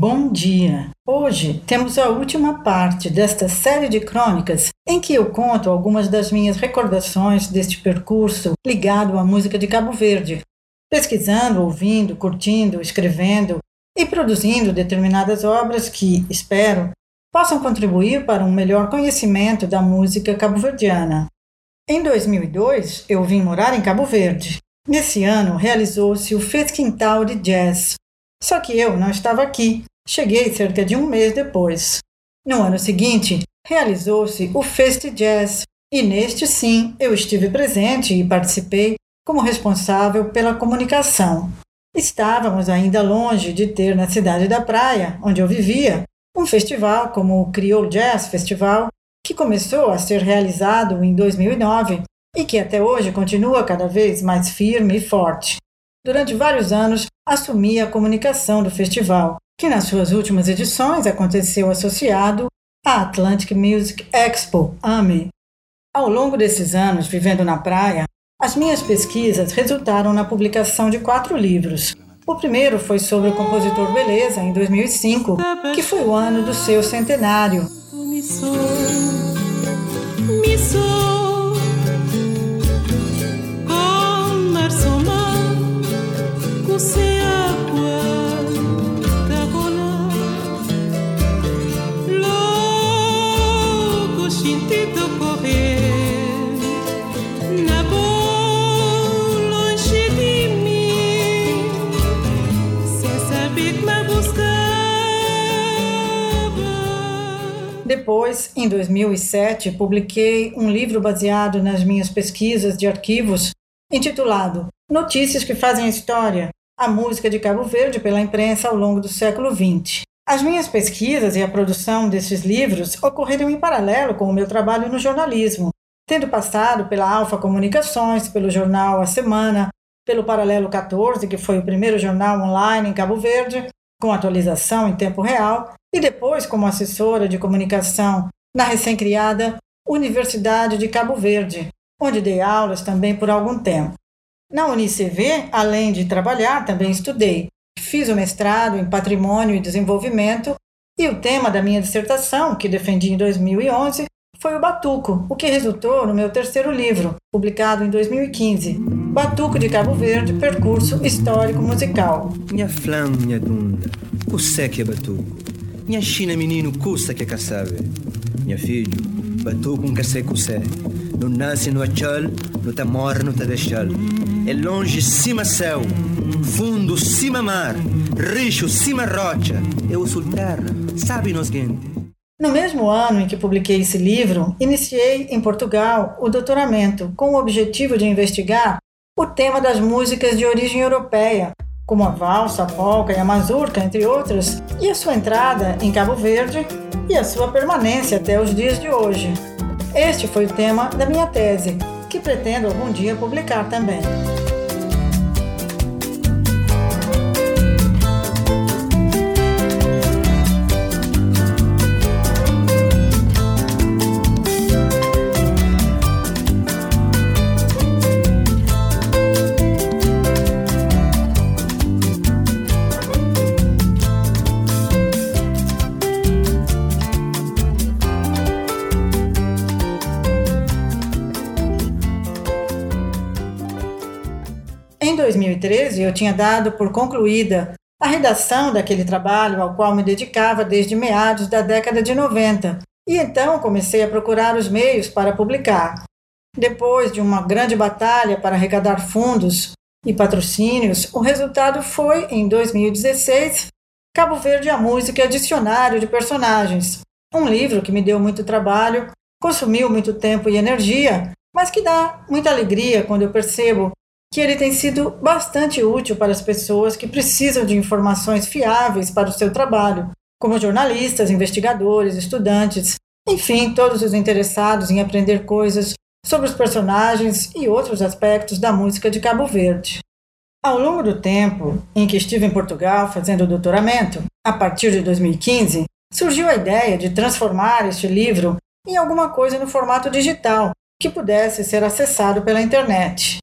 bom dia! Hoje temos a última parte desta série de crônicas em que eu conto algumas das minhas recordações deste percurso ligado à música de Cabo Verde, pesquisando, ouvindo, curtindo, escrevendo e produzindo determinadas obras que, espero, possam contribuir para um melhor conhecimento da música cabo-verdiana. Em 2002, eu vim morar em Cabo Verde. Nesse ano, realizou-se o Fez Quintal de Jazz. Só que eu não estava aqui. Cheguei cerca de um mês depois. No ano seguinte, realizou-se o Fest Jazz, e neste sim eu estive presente e participei como responsável pela comunicação. Estávamos ainda longe de ter na cidade da praia, onde eu vivia, um festival como o Creole Jazz Festival, que começou a ser realizado em 2009 e que até hoje continua cada vez mais firme e forte. Durante vários anos, assumi a comunicação do festival, que nas suas últimas edições aconteceu associado à Atlantic Music Expo, AME. Ao longo desses anos vivendo na praia, as minhas pesquisas resultaram na publicação de quatro livros. O primeiro foi sobre o compositor Beleza, em 2005, que foi o ano do seu centenário. Depois, em 2007, publiquei um livro baseado nas minhas pesquisas de arquivos, intitulado Notícias que Fazem a História: A Música de Cabo Verde pela Imprensa ao longo do século XX. As minhas pesquisas e a produção desses livros ocorreram em paralelo com o meu trabalho no jornalismo, tendo passado pela Alfa Comunicações, pelo jornal A Semana, pelo Paralelo 14, que foi o primeiro jornal online em Cabo Verde, com atualização em tempo real, e depois como assessora de comunicação na recém-criada Universidade de Cabo Verde, onde dei aulas também por algum tempo. Na UniCV, além de trabalhar, também estudei. Fiz o mestrado em Patrimônio e Desenvolvimento e o tema da minha dissertação, que defendi em 2011, foi o Batuco, o que resultou no meu terceiro livro, publicado em 2015, Batuco de Cabo Verde, Percurso Histórico Musical. Minha flã, minha dunda, o que é Batuco? Minha China menino custa que caçave. Minha filho, batu com sei cusé. Não nasce no achal, não tá morre, não tá deixal. É longe cima céu, fundo cima mar, richo cima rocha. Eu sou terra, sabe nos gente. No mesmo ano em que publiquei esse livro, iniciei em Portugal o doutoramento com o objetivo de investigar o tema das músicas de origem europeia, como a valsa, a polca e a mazurca, entre outras, e a sua entrada em Cabo Verde e a sua permanência até os dias de hoje. Este foi o tema da minha tese, que pretendo algum dia publicar também. 2013, eu tinha dado por concluída a redação daquele trabalho ao qual me dedicava desde meados da década de 90, e então comecei a procurar os meios para publicar. Depois de uma grande batalha para arrecadar fundos e patrocínios, o resultado foi, em 2016, Cabo Verde a Música Dicionário de Personagens, um livro que me deu muito trabalho, consumiu muito tempo e energia, mas que dá muita alegria quando eu percebo que ele tem sido bastante útil para as pessoas que precisam de informações fiáveis para o seu trabalho, como jornalistas, investigadores, estudantes, enfim, todos os interessados em aprender coisas sobre os personagens e outros aspectos da música de Cabo Verde. Ao longo do tempo em que estive em Portugal fazendo o doutoramento, a partir de 2015, surgiu a ideia de transformar este livro em alguma coisa no formato digital que pudesse ser acessado pela internet.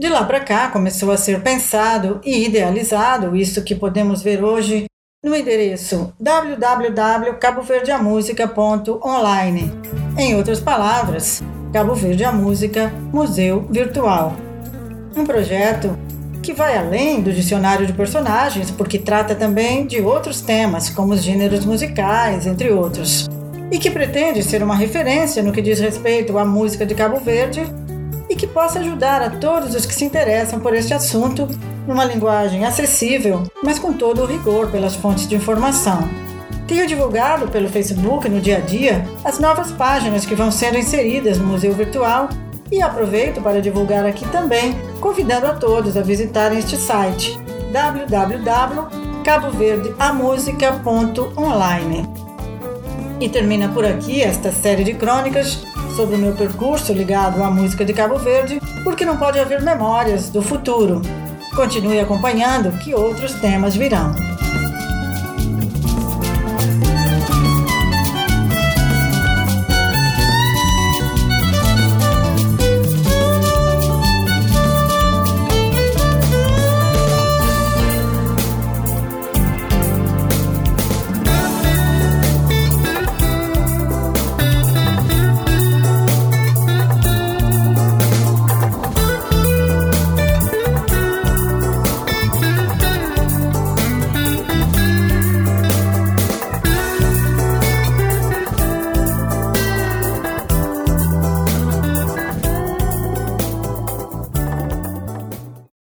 De lá para cá começou a ser pensado e idealizado isso que podemos ver hoje no endereço www.caboverdeamusica.online. Em outras palavras, Cabo Verde a Música Museu Virtual. Um projeto que vai além do dicionário de personagens, porque trata também de outros temas, como os gêneros musicais, entre outros, e que pretende ser uma referência no que diz respeito à música de Cabo Verde e que possa ajudar a todos os que se interessam por este assunto numa linguagem acessível, mas com todo o rigor pelas fontes de informação. Tenho divulgado pelo Facebook no dia a dia as novas páginas que vão sendo inseridas no Museu Virtual e aproveito para divulgar aqui também, convidando a todos a visitarem este site www.caboverdeamusica.online. E termina por aqui esta série de crônicas sobre o meu percurso ligado à música de Cabo Verde, porque não pode haver memórias do futuro. Continue acompanhando que outros temas virão.